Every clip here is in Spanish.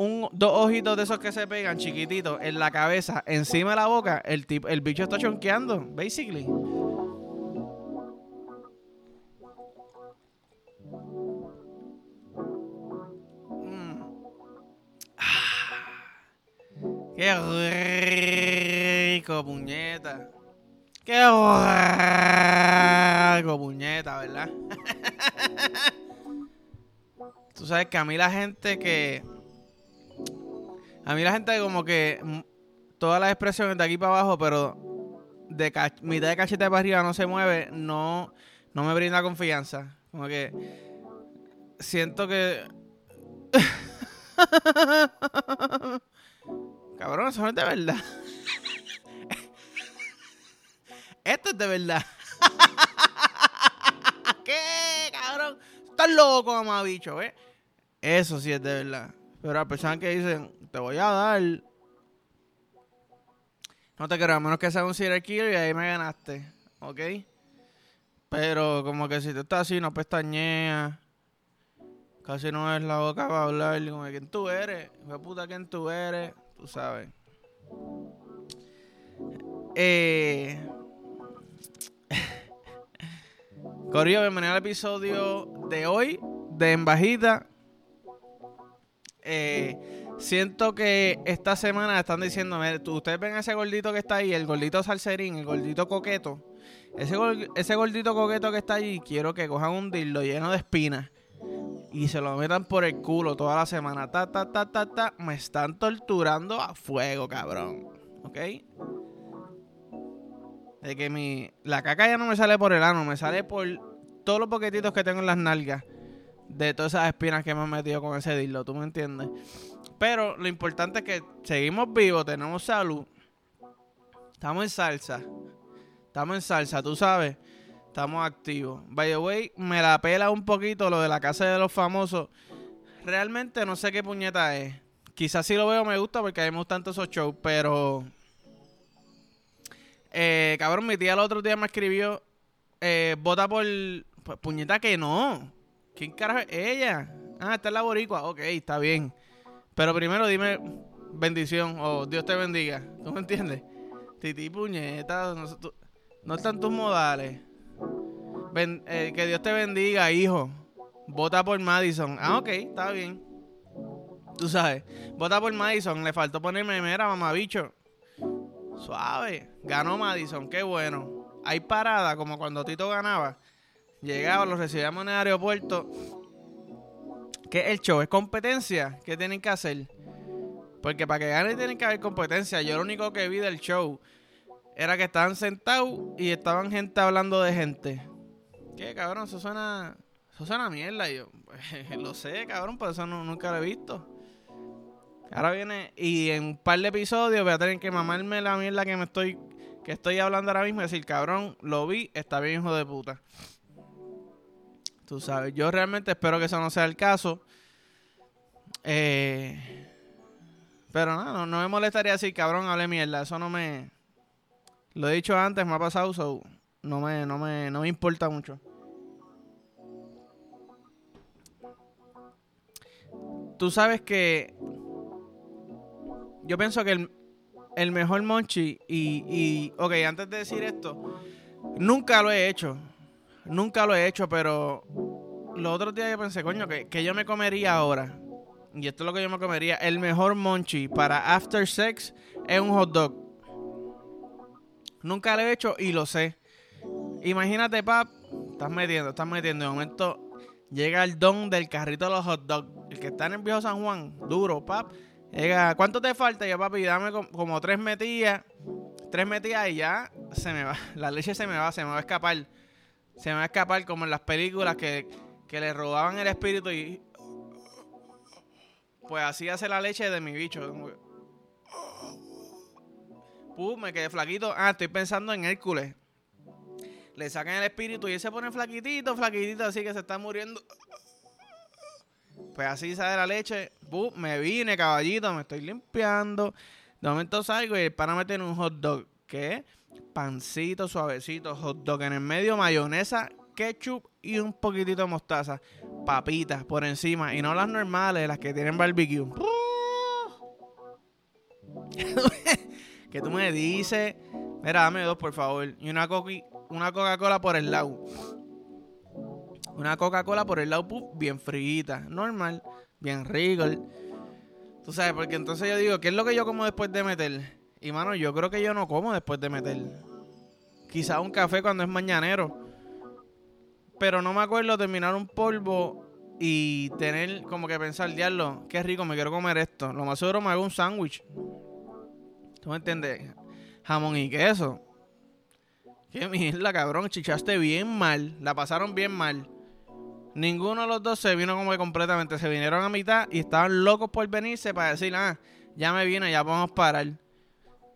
un, dos ojitos de esos que se pegan chiquititos en la cabeza, encima de la boca, el, tipo, el bicho está chonqueando, basically. Mm. Qué rico, puñeta. Qué rico, puñeta, ¿verdad? Tú sabes que a mí la gente que. A mí la gente como que. mm, Todas las expresiones de aquí para abajo, pero de mitad de cachete para arriba no se mueve, no, no me brinda confianza. Como que. Siento que. Cabrón, eso no es de verdad. Esto es de verdad. ¿Qué, cabrón? Estás loco, mamá bicho, ¿ves? Eso sí es de verdad. Pero las personas que dicen, te voy a dar. No te creo, a menos que sea un serial killer y ahí me ganaste. ¿Ok? Pero como que si tú estás así, no pestañeas. Casi no ves la boca para hablar. Como quién tú eres. De puta, quién tú eres. Tú sabes. Eh. Corillo, bienvenido al episodio de hoy de En Bajita. Eh, siento que esta semana están diciendo, "Mire, tú- ustedes ven ese gordito que está ahí, el gordito salserín, el gordito coqueto. Ese, ese gordito coqueto que está ahí, quiero que cojan un dildo lleno de espinas y se lo metan por el culo toda la semana. Ta, ta, ta, ta, ta. Me están torturando a fuego, cabrón. ¿Ok? De que mi. La caca ya no me sale por el ano, me sale por todos los poquetitos que tengo en las nalgas. De todas esas espinas que me han metido con ese dildo, ¿tú me entiendes? Pero lo importante es que seguimos vivos, tenemos salud. Estamos en salsa. Estamos en salsa, tú sabes. Estamos activos. By the way, me la pela un poquito lo de la casa de los famosos. Realmente no sé qué puñeta es. Quizás si lo veo me gusta porque a mí esos shows, pero... Eh, cabrón, mi tía el otro día me escribió, eh, vota por... pues, puñeta que no. ¿Quién carajo es ella? Ah, esta es la boricua. Ok, está bien. Pero primero dime bendición o Dios te bendiga. ¿Tú me entiendes? Titi puñeta, no, están tus modales. Eh, que Dios te bendiga, hijo. Vota por Madison. Ah, ok, está bien. Tú sabes. Vota por Madison. Le faltó ponerme mera, mamabicho. Suave. Ganó Madison, qué bueno. Hay parada como cuando Tito ganaba. Llegaba, los recibíamos en el aeropuerto. ¿Qué es el show? ¿Es competencia? ¿Qué tienen que hacer? Porque para que gane tienen que haber competencia. Yo lo único que vi del show era que estaban sentados y estaban gente hablando de gente. ¿Qué, cabrón? Eso suena. Eso suena a mierda. Yo, lo sé, cabrón, por eso no- nunca lo he visto. Ahora viene. Y en un par de episodios voy a tener que mamarme la mierda que me estoy. Que estoy hablando ahora mismo y decir, cabrón, lo vi, está bien, hijo de puta. Tú sabes, yo realmente espero que eso no sea el caso. Eh, pero no, no, no me molestaría decir, cabrón, hable mierda. Eso no me. Lo he dicho antes, me ha pasado, so, no me, no me, no me importa mucho. Tú sabes que yo pienso que el, el mejor monchi y, y, ok, antes de decir esto, nunca lo he hecho, nunca lo he hecho, pero los otros días yo pensé, coño, que, que yo me comería ahora, y esto es lo que yo me comería, el mejor monchi para after sex es un hot dog. Nunca lo he hecho y lo sé. Imagínate, pap, estás metiendo, estás metiendo. De momento llega el don del carrito de los hot dogs. El que está en el viejo San Juan, duro, pap. Llega, ¿cuánto te falta? Ya, papi, dame com- como, tres metidas. Tres metidas y ya se me va. La leche se me va, se me va a escapar. Se me va a escapar como en las películas que, que le robaban el espíritu y. Pues así hace la leche de mi bicho. Pum, me quedé flaquito. Ah, estoy pensando en Hércules. Le sacan el espíritu y él se pone flaquitito, flaquitito, así que se está muriendo. Pues así sale la leche. Pum, me vine, caballito, me estoy limpiando. De momento salgo y el pana me tiene un hot dog. ¿Qué? Pancito suavecito, hot dog en el medio, mayonesa, ketchup y un poquitito de mostaza. Papitas por encima. Y no las normales, las que tienen barbecue. que tú me dices, mira, dame dos, por favor. Y una, una Coca-Cola por el lado. Una Coca-Cola por el lado, bien frita, normal, bien rico. Tú sabes, porque entonces yo digo, ¿qué es lo que yo como después de meter? Y mano, yo creo que yo no como después de meter. Quizá un café cuando es mañanero. Pero no me acuerdo terminar un polvo y tener como que pensar, diablo, qué rico, me quiero comer esto. Lo más seguro me hago un sándwich. ¿Tú me entiendes? Jamón y queso. Qué mierda, cabrón. Chichaste bien mal. La pasaron bien mal. Ninguno de los dos se vino como que completamente. Se vinieron a mitad y estaban locos por venirse para decir, ah, ya me vine, ya podemos parar.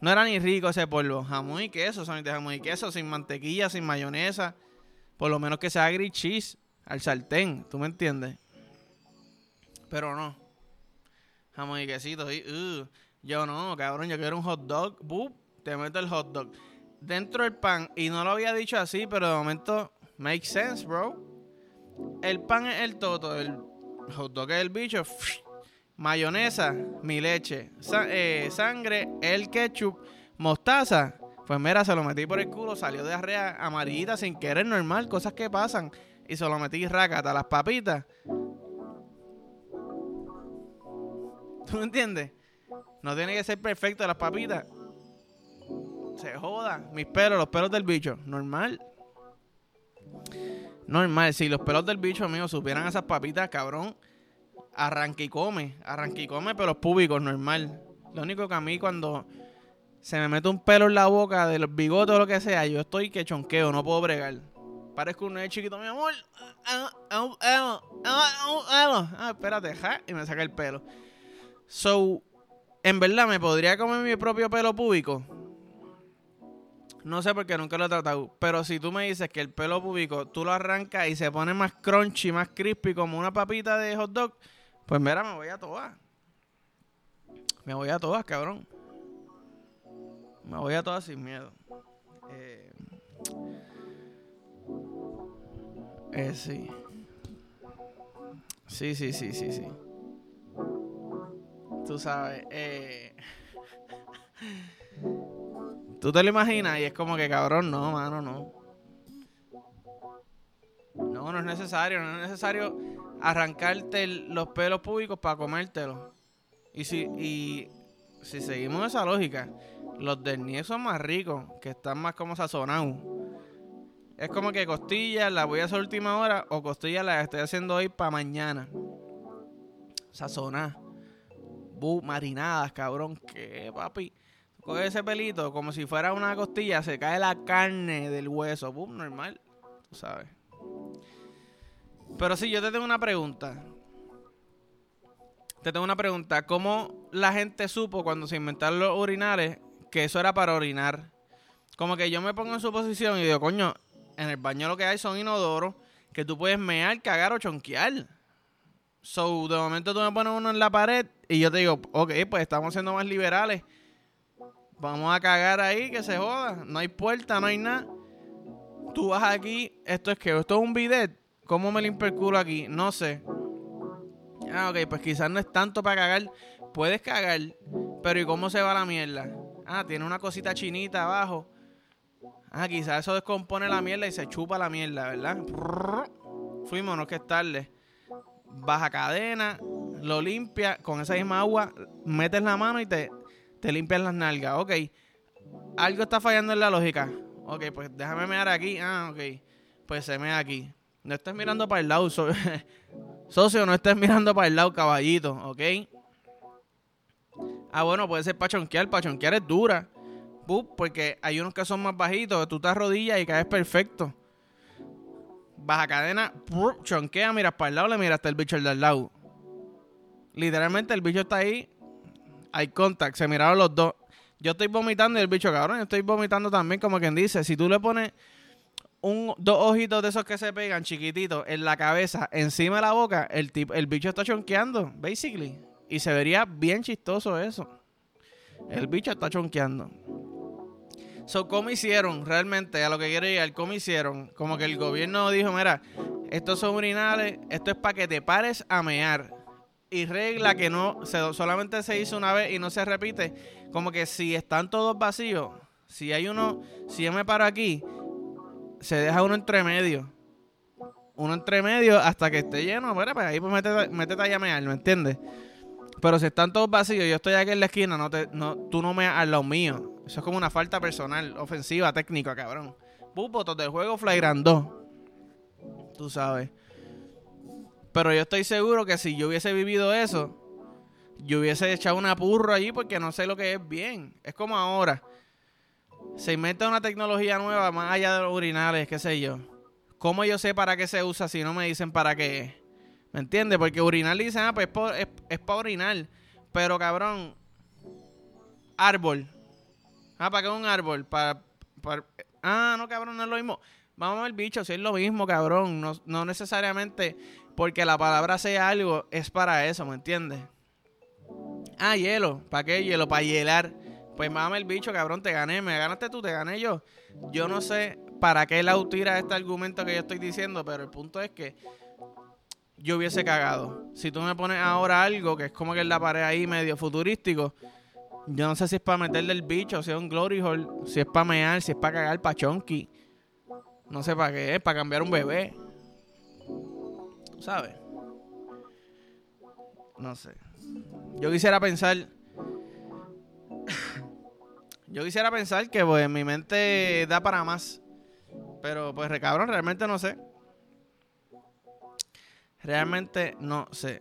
No era ni rico ese polvo. Jamón y queso, solamente jamón y queso, sin mantequilla, sin mayonesa. Por lo menos que sea grilled cheese al sartén, ¿tú me entiendes? Pero no. Jamón y quesito. Y, uh, yo no, cabrón, yo quiero un hot dog. Te meto el hot dog dentro del pan. Y no lo había dicho así, pero de momento, make sense, bro. El pan es el toto, el hot dog es el bicho. Mayonesa, mi leche. Eh, sangre, el ketchup. Mostaza. Pues mira, se lo metí por el culo, salió de arrea amarillita sin querer, normal, cosas que pasan y se lo metí rácata las papitas. ¿Tú me entiendes? No tiene que ser perfecto las papitas. Se joda. Mis pelos, los pelos del bicho. Normal. Normal. Si los pelos del bicho, amigos, supieran esas papitas, cabrón. Arranque y come. Arranque y come pelos públicos, normal. Lo único que a mí cuando se me mete un pelo en la boca, de los bigotes o lo que sea, yo estoy que chonqueo, no puedo bregar. Parezco un nene chiquito, mi amor. Ah, espérate, ja, y me saca el pelo. So, en verdad, ¿me podría comer mi propio pelo púbico? No sé por qué nunca lo he tratado. Pero si tú me dices que el pelo púbico tú lo arrancas y se pone más crunchy, más crispy, como una papita de hot dog, pues mira, me voy a todas. Me voy a todas, cabrón. Me voy a todas sin miedo. Eh, eh, sí. Sí, sí, sí, sí, sí. Tú sabes, eh... Tú te lo imaginas y es como que cabrón, no, mano, no. No, no es necesario, no es necesario arrancarte los pelos públicos para comértelos. Y si, y si seguimos esa lógica, los del nie son más ricos, que están más como sazonados. Es como que costillas las voy a hacer última hora o costillas las estoy haciendo hoy para mañana. Sazonadas. marinadas, cabrón. Que papi. Coge ese pelito como si fuera una costilla, se cae la carne del hueso. Boom, normal. Tú sabes. Pero sí, yo te tengo una pregunta. Te tengo una pregunta. ¿Cómo la gente supo cuando se inventaron los urinales que eso era para orinar? Como que yo me pongo en su posición y digo, coño, en el baño lo que hay son inodoros que tú puedes mear, cagar o chonquear. So, de momento tú me pones uno en la pared y yo te digo, ok, pues estamos siendo más liberales. Vamos a cagar ahí, que se joda. No hay puerta, no hay nada. Tú vas aquí, esto es que, esto es un bidet. ¿Cómo me limpio el culo aquí? No sé. Ah, ok, pues quizás no es tanto para cagar. Puedes cagar, pero ¿y cómo se va la mierda? Ah, tiene una cosita chinita abajo Ah, quizás eso descompone la mierda y se chupa la mierda, ¿verdad? Fuimos, no que es tarde. Baja cadena, lo limpia, con esa misma agua, metes la mano y te, te limpias las nalgas. Ok, algo está fallando en la lógica. Ok, pues déjame mirar aquí. Ah, ok. Pues se me aquí. No estés mirando para el lado, socio, no estés mirando para el lado, caballito, ok. Ah, bueno, puede ser pachonquear. Pachonquear es dura porque hay unos que son más bajitos, tú te arrodillas y caes perfecto. Baja cadena, chonquea, miras para el lado, le miras hasta el bicho el del lado. Literalmente el bicho está ahí, hay contact, se miraron los dos. Yo estoy vomitando y el bicho, cabrón, yo estoy vomitando también, como quien dice. Si tú le pones un, dos ojitos de esos que se pegan chiquititos en la cabeza, encima de la boca, el, el bicho está chonqueando, basically. Y se vería bien chistoso eso. El bicho está chonqueando. So, ¿cómo hicieron realmente a lo que quiero llegar? ¿Cómo hicieron? Como que el gobierno dijo, mira, estos son urinales, esto es para que te pares a mear. y regla que no solamente se hizo una vez y no se repite, como que si están todos vacíos, si hay uno, si yo me paro aquí, se deja uno entre medio. Uno entre medio hasta que esté lleno, pues ahí pues métete, métete a llamear, ¿me entiendes? Pero si están todos vacíos, yo estoy aquí en la esquina, no te, no, tú no me al lado mío. Eso es como una falta personal, ofensiva, técnica, cabrón. Pupo, todo el juego flagrando. Tú sabes. Pero yo estoy seguro que si yo hubiese vivido eso, yo hubiese echado una purro allí porque no sé lo que es bien. Es como ahora. Se inventa una tecnología nueva más allá de los urinales, qué sé yo. ¿Cómo yo sé para qué se usa si no me dicen para qué ¿Me entiendes? Porque urinar dicen, ah, pues es para orinar. Pero cabrón, árbol. Ah, ¿para qué es un árbol? Para, Ah, no, cabrón, no es lo mismo. Vamos al bicho, si es lo mismo, cabrón. No, no necesariamente porque la palabra sea algo, es para eso, ¿me entiendes? Ah, hielo. ¿Para qué hielo? Para hielar. Pues mame el bicho, cabrón, te gané. Me ganaste tú, te gané yo. Yo no sé para qué la utira este argumento que yo estoy diciendo, pero el punto es que yo hubiese cagado. Si tú me pones ahora algo que es como que en la pared ahí medio futurístico, yo no sé si es para meterle el bicho, si es un glory hole, si es para mear, si es para cagar para chonky. No sé para qué es, para cambiar un bebé. ¿Sabes? No sé. Yo quisiera pensar. Yo quisiera pensar que pues, mi mente da para más. Pero pues, cabrón, realmente no sé. Realmente no sé.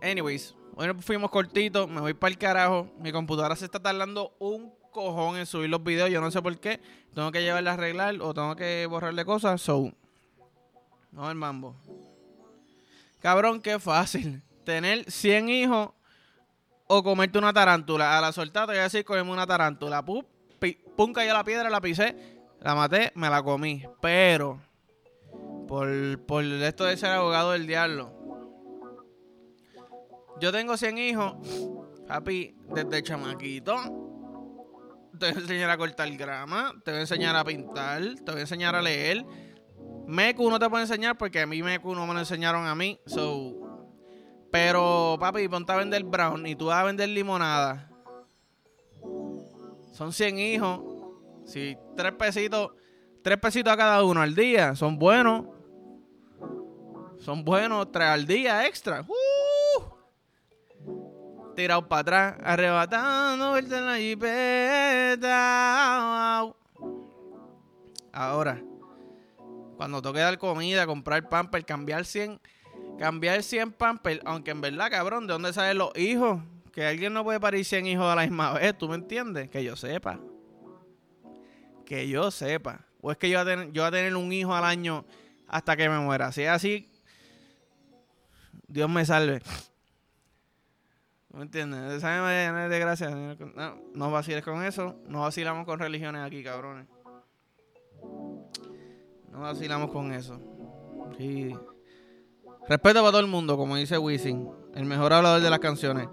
Anyways, hoy fuimos cortitos, me voy para el carajo. Mi computadora se está tardando un cojón en subir los videos, yo no sé por qué. Tengo que llevarle a arreglar o tengo que borrarle cosas, so. No el mambo. Cabrón, qué fácil. Tener 100 hijos o comerte una tarántula. A la soltada te voy a decir, cogemos una tarántula. Pum, pum, cayó la piedra, la pisé la maté, me la comí. Pero, por, por esto de ser abogado del diablo, yo tengo 100 hijos, papi, desde chamaquito. Te voy a enseñar a cortar grama, te voy a enseñar a pintar, te voy a enseñar a leer. Meku no te puedo enseñar porque a mí Meku no me lo enseñaron a mí. So, pero, papi, ponte a vender brown y tú vas a vender limonada. Son 100 hijos si tres pesitos, tres pesitos a cada uno al día, son buenos. Son buenos, tres al día extra. Uh, tirado para atrás, arrebatando en la jipeta. Ahora, cuando toque dar comida, comprar pamper, cambiar 100, cambiar 100 pamper, aunque en verdad, cabrón, ¿de dónde salen los hijos? Que alguien no puede parir 100 hijos a la misma vez, ¿tú me entiendes? Que yo sepa. Que yo sepa. O es que yo voy, a tener, yo a tener un hijo al año hasta que me muera. Si es así, Dios me salve. ¿No me entiendes? ¿Sabes? De gracia. No, no vaciles con eso. No vacilamos con religiones aquí, cabrones. No vacilamos con eso. Sí. Respeto para todo el mundo, como dice Wisin, el mejor hablador de las canciones.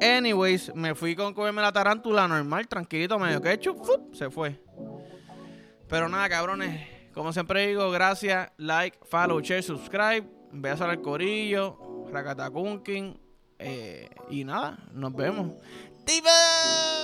Anyways, me fui con comerme la tarántula normal, tranquilito, medio que hecho, se fue. Pero nada, cabrones. Como siempre digo, gracias, like, follow, share, subscribe. Besos al corillo, Rakatakunkin. Eh, y nada, nos vemos. ¡Tiba!